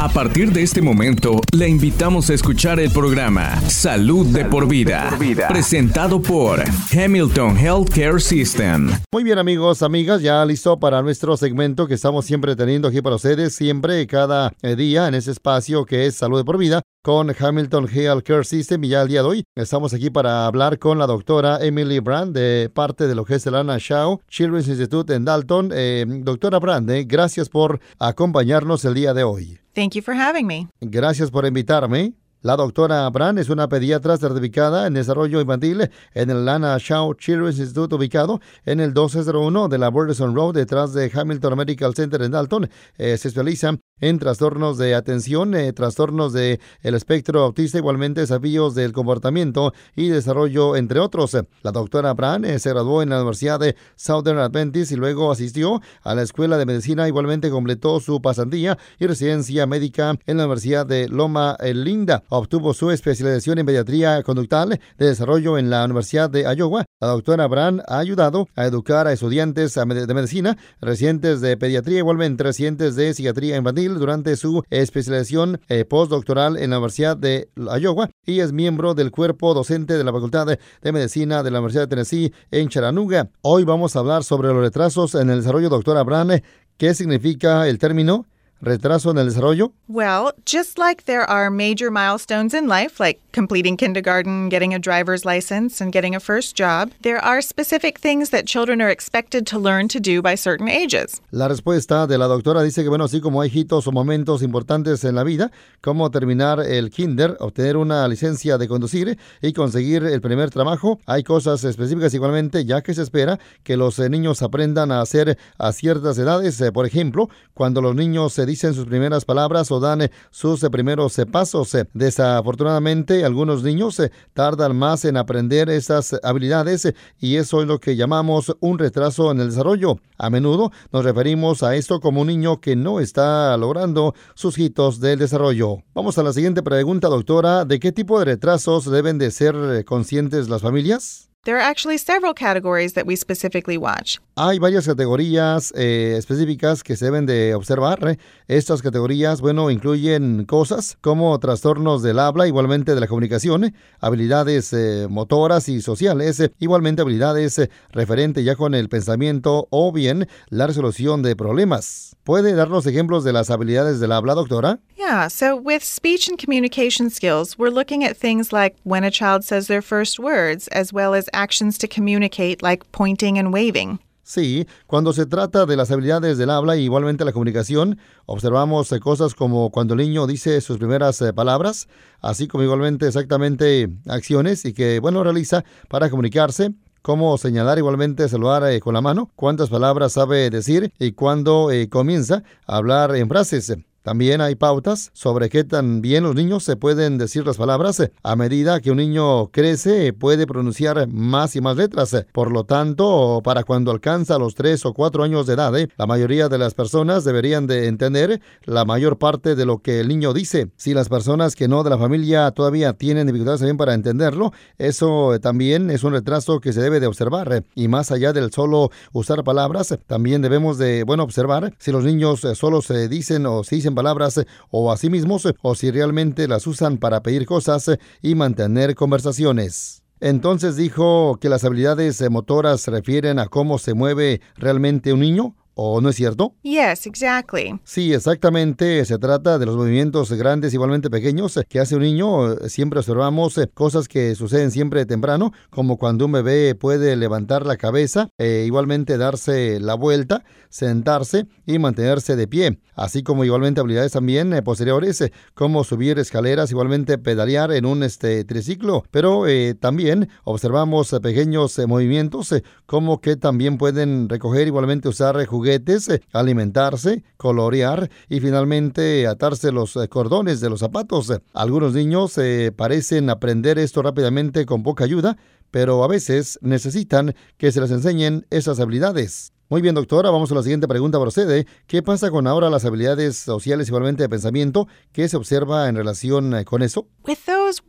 A partir de este momento, le invitamos a escuchar el programa Salud, de, por vida, presentado por Hamilton Healthcare System. Muy bien amigos, amigas, ya listo para nuestro segmento que estamos siempre teniendo aquí para ustedes, siempre cada eh, día en ese espacio que es Salud de por vida con Hamilton Healthcare System y ya el día de hoy estamos aquí para hablar con la doctora Emily Brand de parte de lo que es el Anna Shaw Children's Institute en Dalton. Eh, doctora Brand, eh, gracias por acompañarnos el día de hoy. Thank you for having me. Gracias por invitarme. La doctora Brand es una pediatra certificada en desarrollo infantil en el Lana Shaw Children's Institute ubicado en el 1201 de la Burleson Road detrás de Hamilton Medical Center en Dalton. Eh, se especializa en trastornos de atención, eh, trastornos del el espectro autista, igualmente desafíos del comportamiento y desarrollo, entre otros. La doctora Brand eh, se graduó en la Universidad de Southern Adventist y luego asistió a la Escuela de Medicina. Igualmente completó su pasantía y residencia médica en la Universidad de Loma Linda. Obtuvo su especialización en pediatría conductal de desarrollo en la Universidad de Iowa. La doctora Brand ha ayudado a educar a estudiantes de medicina, residentes de pediatría, igualmente residentes de psiquiatría infantil durante su especialización eh, postdoctoral en la Universidad de Iowa y es miembro del cuerpo docente de la Facultad de Medicina de la Universidad de Tennessee en Chattanooga. Hoy vamos a hablar sobre los retrasos en el desarrollo, doctora Brand. ¿Qué significa el término? Retraso en el desarrollo? Well, just like there are major milestones in life, like completing kindergarten, getting a driver's license, and getting a first job, there are specific things that children are expected to learn to do by certain ages. La respuesta de la doctora dice que, bueno, así como hay hitos o momentos importantes en la vida, como terminar el kinder, obtener una licencia de conducir y conseguir el primer trabajo, hay cosas específicas igualmente, ya que se espera que los eh, niños aprendan a hacer a ciertas edades. Eh, por ejemplo, cuando los niños se dicen sus primeras palabras o dan eh, sus eh, primeros eh, pasos. Desafortunadamente, algunos niños tardan más en aprender esas habilidades y eso es lo que llamamos un retraso en el desarrollo. A menudo nos referimos a esto como un niño que no está logrando sus hitos del desarrollo. Vamos a la siguiente pregunta, doctora. ¿De qué tipo de retrasos deben de ser conscientes las familias? There are actually several categories that we specifically watch. Hay varias categorías eh, específicas que se deben de observar. ¿eh? Estas categorías, bueno, incluyen cosas como trastornos del habla, igualmente de la comunicación, ¿eh? habilidades motoras y sociales, igualmente habilidades referentes ya con el pensamiento o bien la resolución de problemas. ¿Puede darnos ejemplos de las habilidades del habla, doctora? Yeah, so with speech and communication skills, we're looking at things like when a child says their first words, as well as actions to communicate like pointing and waving. Sí, cuando se trata de las habilidades del habla y igualmente la comunicación, observamos eh, cosas como cuando el niño dice sus primeras eh, palabras, así como igualmente exactamente acciones y que, bueno, realiza para comunicarse, cómo señalar igualmente saludar eh, con la mano, cuántas palabras sabe decir y cuándo comienza a hablar en frases. También hay pautas sobre qué tan bien los niños se pueden decir las palabras. A medida que un niño crece, puede pronunciar más y más letras. Por lo tanto, para cuando alcanza los 3 o 4 años de edad, la mayoría de las personas deberían de entender la mayor parte de lo que el niño dice. Si las personas que no de la familia todavía tienen dificultades también para entenderlo, eso también es un retraso que se debe de observar. Y más allá del solo usar palabras, también debemos de, bueno, observar si los niños solo se dicen o se dicen palabras o a sí mismos o si realmente las usan para pedir cosas y mantener conversaciones. Entonces dijo que las habilidades motoras refieren a cómo se mueve realmente un niño ¿O no es cierto? Yes, exactly. Sí, exactamente. Se trata de los movimientos grandes, igualmente pequeños, que hace un niño. Siempre observamos eh, cosas que suceden siempre temprano, como cuando un bebé puede levantar la cabeza, e igualmente darse la vuelta, sentarse y mantenerse de pie, así como igualmente habilidades también eh, posteriores, eh, como subir escaleras, igualmente pedalear en un este, triciclo. Pero también observamos pequeños movimientos, como que también pueden recoger, igualmente usar juguetes eh, alimentarse, colorear y finalmente atarse los eh, cordones de los zapatos. Algunos niños eh, parecen aprender esto rápidamente con poca ayuda, pero a veces necesitan que se les enseñen esas habilidades. Muy bien, doctora, vamos a la siguiente pregunta procede. ¿Qué pasa con ahora las habilidades sociales igualmente de pensamiento? ¿Qué se observa en relación con eso? With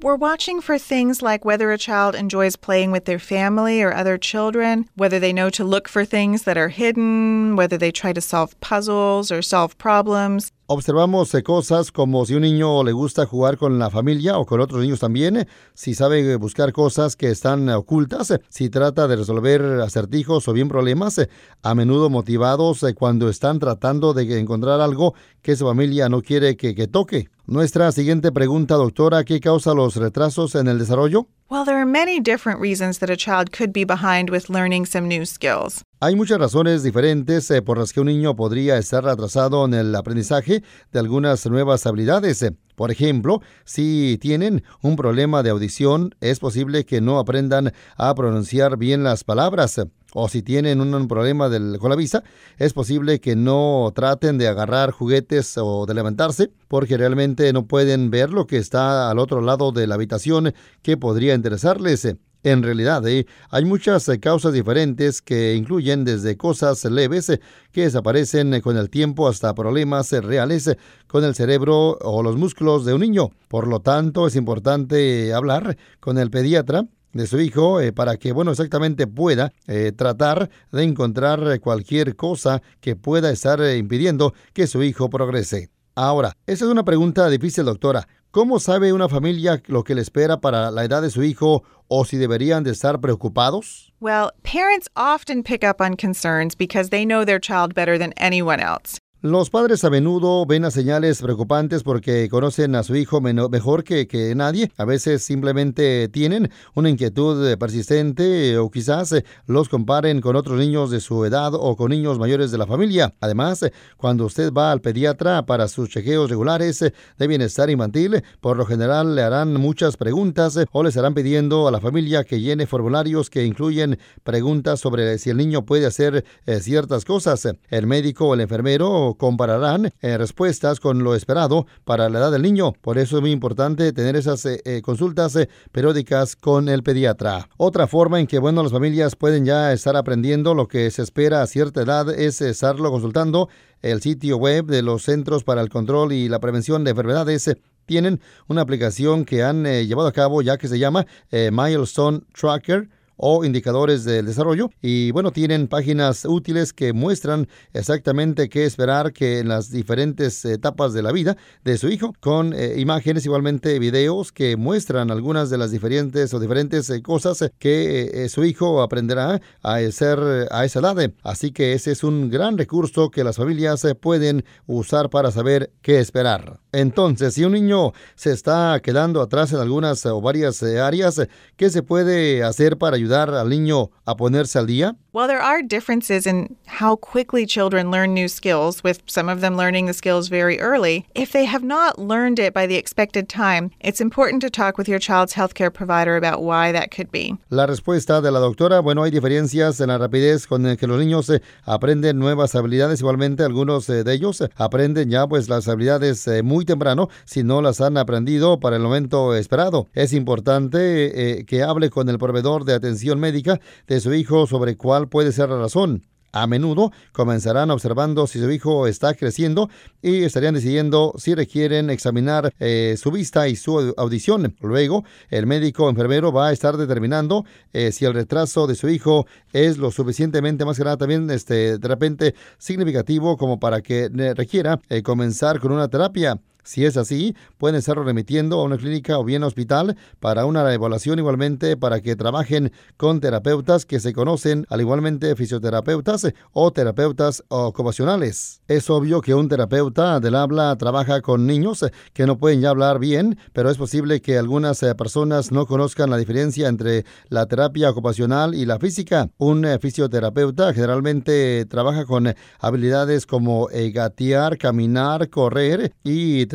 we're watching for things like whether a child enjoys playing with their family or other children, whether they know to look for things that are hidden, whether they try to solve puzzles or solve problems. Observamos eh, cosas como si un niño le gusta jugar con la familia o con otros niños también, si sabe buscar cosas que están ocultas, si trata de resolver acertijos o bien problemas, a menudo motivados cuando están tratando de encontrar algo que su familia no quiere que, que toque. Nuestra siguiente pregunta, doctora, ¿qué causa los retrasos en el desarrollo? Well, there are many different reasons that a child could be behind with learning some new skills. Hay muchas razones diferentes eh, por las que un niño podría estar atrasado en el aprendizaje de algunas nuevas habilidades. Por ejemplo, si tienen un problema de audición, es posible que no aprendan a pronunciar bien las palabras o si tienen un, problema con la vista, es posible que no traten de agarrar juguetes o de levantarse porque realmente no pueden ver lo que está al otro lado de la habitación que podría interesarles. En realidad, ¿eh? hay muchas eh, causas diferentes que incluyen desde cosas leves eh, que desaparecen con el tiempo hasta problemas reales con el cerebro o los músculos de un niño. Por lo tanto, es importante hablar con el pediatra de su hijo para que, bueno, exactamente pueda tratar de encontrar cualquier cosa que pueda estar impidiendo que su hijo progrese. Ahora, esa es una pregunta difícil, doctora. ¿Cómo sabe una familia lo que le espera para la edad de su hijo o si deberían de estar preocupados? Well, parents often pick up on concerns because they know their child better than anyone else. Los padres a menudo ven a señales preocupantes porque conocen a su hijo mejor que, que, nadie. A veces simplemente tienen una inquietud persistente o quizás eh, los comparen con otros niños de su edad o con niños mayores de la familia. Además, eh, cuando usted va al pediatra para sus chequeos regulares eh, de bienestar infantil, por lo general le harán muchas preguntas o le estarán pidiendo a la familia que llene formularios que incluyen preguntas sobre si el niño puede hacer ciertas cosas. El médico o el enfermero compararán eh, respuestas con lo esperado para la edad del niño. Por eso es muy importante tener esas eh, eh, consultas periódicas con el pediatra. Otra forma en que, bueno, las familias pueden ya estar aprendiendo lo que se espera a cierta edad es estarlo consultando el sitio web de los Centros para el Control y la Prevención de Enfermedades tienen una aplicación que han llevado a cabo ya que se llama Milestone Tracker o indicadores del desarrollo. Y bueno, tienen páginas útiles que muestran exactamente qué esperar que en las diferentes etapas de la vida de su hijo, con eh, imágenes, igualmente videos que muestran algunas de las diferentes o diferentes eh, cosas que eh, su hijo aprenderá a hacer a esa edad. Así que ese es un gran recurso que las familias pueden usar para saber qué esperar. Entonces, si un niño se está quedando atrás en algunas o varias áreas, ¿qué se puede hacer para ayudar? al niño a ponerse al día? Well, there are differences in how quickly children learn new skills, with some of them learning the skills very early. If they have not learned it by the expected time, it's important to talk with your child's healthcare provider about why that could be. La respuesta de la doctora, bueno, hay diferencias en la rapidez con la que los niños eh, aprenden nuevas habilidades. Igualmente, algunos eh, de ellos eh, aprenden ya pues las habilidades eh, temprano si no las han aprendido para el momento esperado. Es importante eh, que hable con el proveedor de atención médica de su hijo sobre cuál puede ser la razón. A menudo comenzarán observando si su hijo está creciendo y estarían decidiendo si requieren examinar eh, su vista y su audición. Luego, el médico enfermero va a estar determinando eh, si el retraso de su hijo es lo suficientemente más grande también este, de repente significativo como para que requiera comenzar con una terapia. Si es así, pueden estarlo remitiendo a una clínica o bien hospital para una evaluación igualmente para que trabajen con terapeutas que se conocen, al igualmente fisioterapeutas o terapeutas ocupacionales. Es obvio que un terapeuta del habla trabaja con niños que no pueden ya hablar bien, pero es posible que algunas eh, personas no conozcan la diferencia entre la terapia ocupacional y la física. Un eh, fisioterapeuta generalmente trabaja con habilidades como eh, gatear, caminar, correr y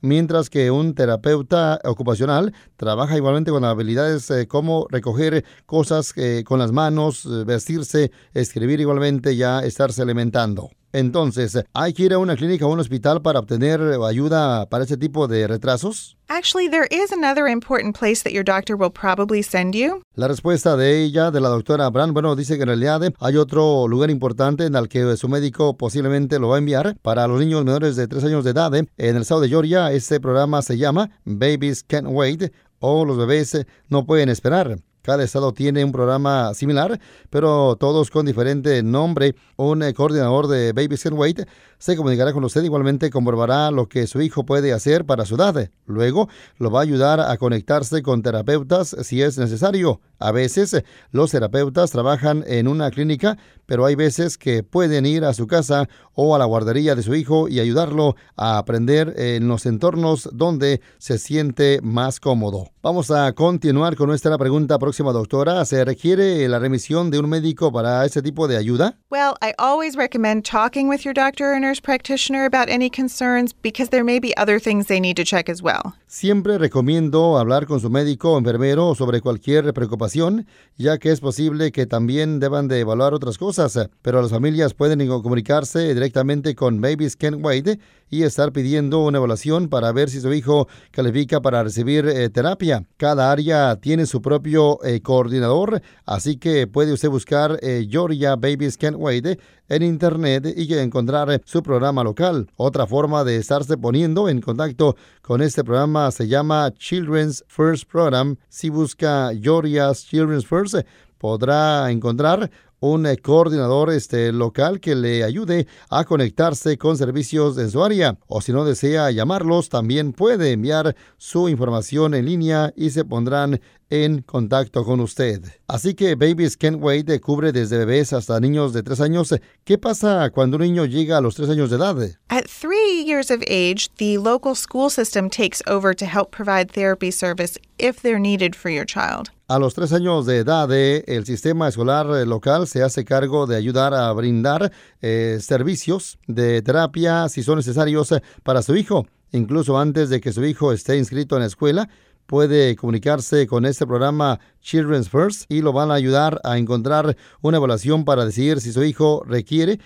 mientras que un terapeuta ocupacional trabaja igualmente con habilidades eh, como recoger cosas eh, con las manos, eh, vestirse, escribir igualmente, ya estarse alimentando. Entonces, ¿hay que ir a una clínica o un hospital para obtener ayuda para ese tipo de retrasos? Actually, there is another important place that your doctor will probably send you. La respuesta de ella, de la doctora Brand, bueno, dice que en realidad hay otro lugar importante en el que su médico posiblemente lo va a enviar para los niños menores de 3 años de edad. En el estado de Georgia, este programa se llama Babies Can't Wait o los bebés no pueden esperar. Cada estado tiene un programa similar, pero todos con diferente nombre. Un eh, coordinador de Baby Scan Wait se comunicará con usted. Igualmente comprobará lo que su hijo puede hacer para su edad. Luego lo va a ayudar a conectarse con terapeutas si es necesario. A veces los terapeutas trabajan en una clínica, pero hay veces que pueden ir a su casa o a la guardería de su hijo y ayudarlo a aprender en los entornos donde se siente más cómodo. Vamos a continuar con nuestra pregunta próxima, doctora. ¿Se requiere la remisión de un médico para ese tipo de ayuda? Well, I always recommend talking with your doctor or nurse practitioner about any concerns because there may be other things they need to check as well. Siempre recomiendo hablar con su médico o enfermero sobre cualquier preocupación, ya que es posible que también deban de evaluar otras cosas, pero las familias pueden comunicarse directamente con Babies Can't Wait y estar pidiendo una evaluación para ver si su hijo califica para recibir eh, terapia. Cada área tiene su propio eh, coordinador, así que puede usted buscar eh, Georgia Babies Can't Wait en internet y encontrar su programa local. Otra forma de estarse poniendo en contacto con este programa se llama Children's First Program. Si busca Georgia's Children's First, podrá encontrar un eh, coordinador este, local que le ayude a conectarse con servicios en su área. O si no desea llamarlos, también puede enviar su información en línea y se pondrán en contacto con usted. Así que Babies Can't Wait cubre desde bebés hasta niños de tres años. ¿Qué pasa cuando un niño llega a los tres años de edad? At three years of age, the local school system takes over to help provide therapy service if they're needed for your child. A los tres años de edad, eh, el sistema escolar eh, local se hace cargo de ayudar a brindar eh, servicios de terapia si son necesarios para su hijo. Incluso antes de que su hijo esté inscrito en la escuela, puede comunicarse con este programa Children's First y lo van a ayudar a encontrar una evaluación para decidir si su hijo requiere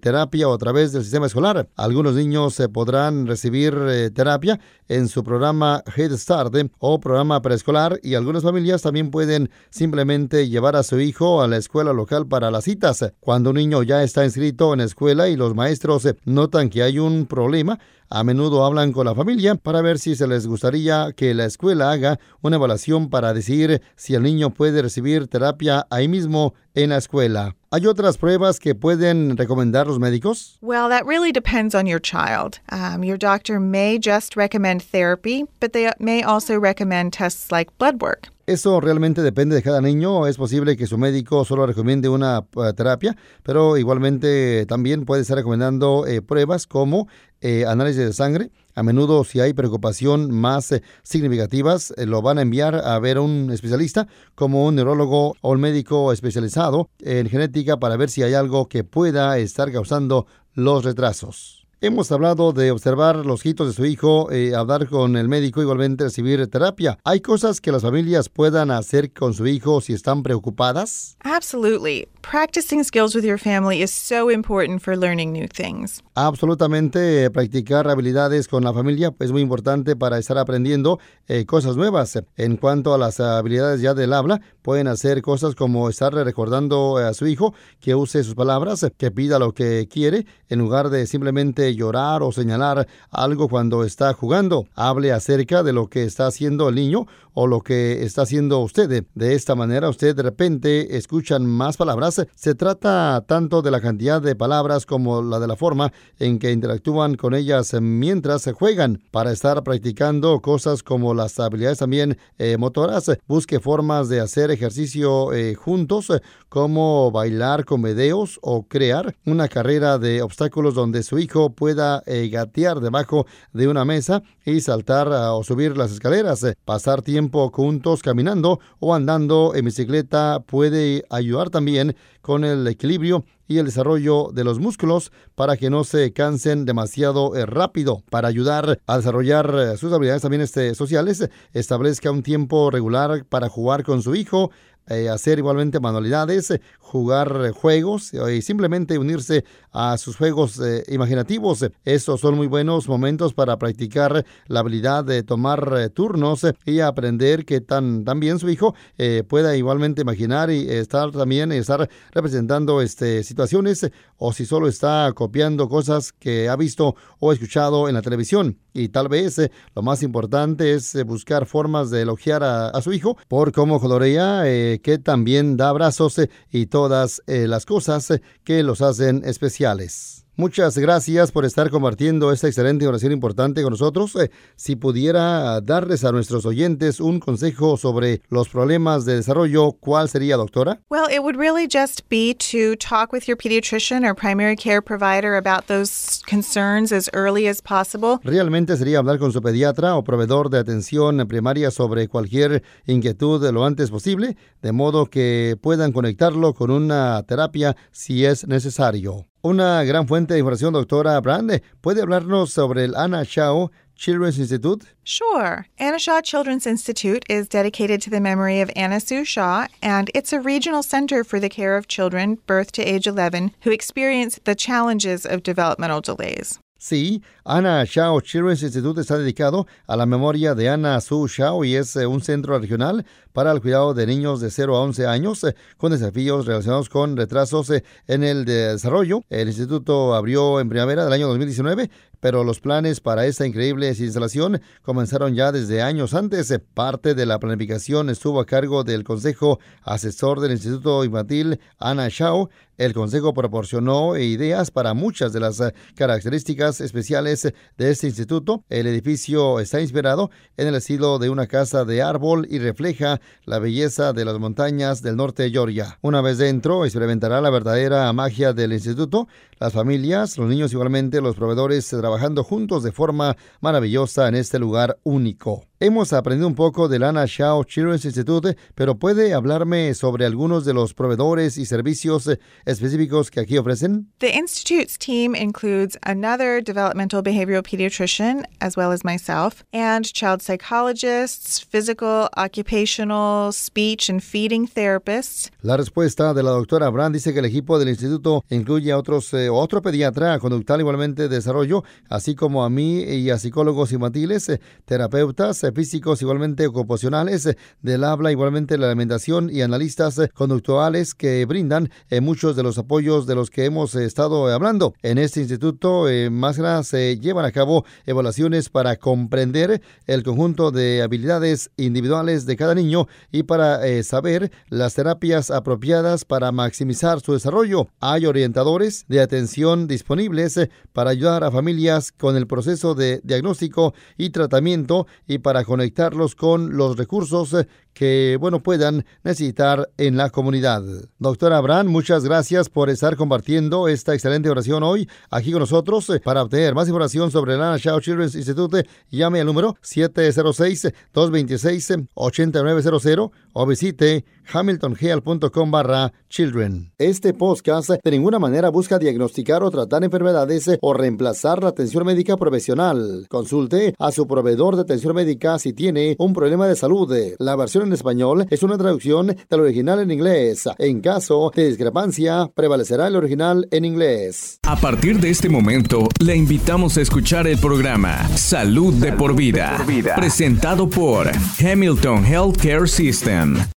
terapia o a través del sistema escolar. Algunos niños eh, podrán recibir terapia en su programa Head Start eh, o programa preescolar y algunas familias también pueden simplemente llevar a su hijo a la escuela local para las citas. Cuando un niño ya está inscrito en la escuela y los maestros notan que hay un problema, a menudo hablan con la familia para ver si se les gustaría que la escuela haga una evaluación para decidir si el niño puede recibir terapia ahí mismo en la escuela. ¿Hay otras pruebas que pueden recomendar los médicos? Well, that really depends on your child. Um, your doctor may just recommend therapy, but they may also recommend tests like blood work. Eso realmente depende de cada niño. Es posible que su médico solo recomiende una uh, terapia, pero igualmente también puede estar recomendando eh, pruebas como eh, análisis de sangre. A menudo, si hay preocupación más eh, significativas, eh, lo van a enviar a ver a un especialista, como un neurólogo o un médico especializado en genética, para ver si hay algo que pueda estar causando los retrasos. Hemos hablado de observar los hitos de su hijo, eh, hablar con el médico, igualmente recibir terapia. ¿Hay cosas que las familias puedan hacer con su hijo si están preocupadas? Absolutely. Practicing skills with your family is so important for learning new things. Absolutamente, practicar habilidades con la familia es muy importante para estar aprendiendo eh, cosas nuevas. En cuanto a las habilidades ya del habla, pueden hacer cosas como estar recordando a su hijo que use sus palabras, que pida lo que quiere, en lugar de simplemente llorar o señalar algo cuando está jugando. Hable acerca de lo que está haciendo el niño o lo que está haciendo usted. De esta manera usted de repente escuchan más palabras. Se trata tanto de la cantidad de palabras como la de la forma en que interactúan con ellas mientras se juegan. Para estar practicando cosas como las habilidades también eh, motoras, busque formas de hacer ejercicio eh, juntos, como bailar con videos o crear una carrera de obstáculos donde su hijo pueda eh, gatear debajo de una mesa y saltar uh, o subir las escaleras. Eh, pasar tiempo juntos caminando o andando en bicicleta puede ayudar también con el equilibrio y el desarrollo de los músculos para que no se cansen demasiado eh, rápido. Para ayudar a desarrollar eh, sus habilidades también este, sociales, establezca un tiempo regular para jugar con su hijo, eh, hacer igualmente manualidades, eh, jugar juegos y simplemente unirse a sus juegos eh, imaginativos. Estos son muy buenos momentos para practicar la habilidad de tomar eh, turnos y aprender que tan, también su hijo eh, pueda igualmente imaginar y estar también estar representando este, situaciones o si solo está copiando cosas que ha visto o escuchado en la televisión. Y tal vez lo más importante es buscar formas de elogiar a, su hijo por cómo colorea, que también da abrazos y todas las cosas que los hacen especiales. Muchas gracias por estar compartiendo esta excelente oración importante con nosotros. Eh, si pudiera darles a nuestros oyentes un consejo sobre los problemas de desarrollo, ¿cuál sería, doctora? Well, it would really just be to talk with your pediatrician or primary care provider about those concerns as early as possible. Realmente sería hablar con su pediatra o proveedor de atención primaria sobre cualquier inquietud lo antes posible, de modo que puedan conectarlo con una terapia si es necesario. Una gran fuente de información, doctora Brand. ¿Puede hablarnos sobre el Anna Shaw Children's Institute? Sure. Anna Shaw Children's Institute is dedicated to the memory of Anna Sue Shaw, and it's a regional center for the care of children birth to age 11 who experience the challenges of developmental delays. Sí, Anna Shao Children's Institute está dedicado a la memoria de Anna Su Shao y es eh, un centro regional para el cuidado de niños de 0 a 11 años eh, con desafíos relacionados con retrasos eh, en el desarrollo. El instituto abrió en primavera del año 2019 pero los planes para esta increíble instalación comenzaron ya desde años antes. Parte de la planificación estuvo a cargo del Consejo Asesor del Instituto Infantil Ana Shao. El Consejo proporcionó ideas para muchas de las características especiales de este instituto. El edificio está inspirado en el estilo de una casa de árbol y refleja la belleza de las montañas del norte de Georgia. Una vez dentro, experimentará la verdadera magia del instituto. Las familias, los niños igualmente, los proveedores trabajando juntos de forma maravillosa en este lugar único. Hemos aprendido un poco del Anna Shaw Children's Institute, pero ¿puede hablarme sobre algunos de los proveedores y servicios eh, específicos que aquí ofrecen? The Institute's team includes another developmental behavioral pediatrician, as well as myself, and child psychologists, physical, occupational, speech and feeding therapists. La respuesta de la doctora Brand dice que el equipo del instituto incluye a otros, eh, otro pediatra conductal igualmente de desarrollo, así como a mí y a psicólogos infantiles, eh, terapeutas, físicos igualmente ocupacionales eh, del habla, igualmente la alimentación y analistas eh, conductuales que brindan eh, muchos de los apoyos de los que hemos estado hablando. En este instituto, más grande se llevan a cabo evaluaciones para comprender el conjunto de habilidades individuales de cada niño y para saber las terapias apropiadas para maximizar su desarrollo. Hay orientadores de atención disponibles para ayudar a familias con el proceso de diagnóstico y tratamiento y para conectarlos con los recursos eh, que, bueno, puedan necesitar en la comunidad. Doctora Abraham, muchas gracias por estar compartiendo esta excelente oración hoy aquí con nosotros. Eh, para obtener más información sobre el Anna Shaw Children's Institute, llame al número 706-226-8900 o visite hamiltonheal.com barra children. Este podcast de ninguna manera busca diagnosticar o tratar enfermedades o reemplazar la atención médica profesional. Consulte a su proveedor de atención médica si tiene un problema de salud. La versión en español es una traducción del original en inglés. En caso de discrepancia, prevalecerá el original en inglés. A partir de este momento, le invitamos a escuchar el programa Salud, de, por vida, presentado por Hamilton Healthcare System.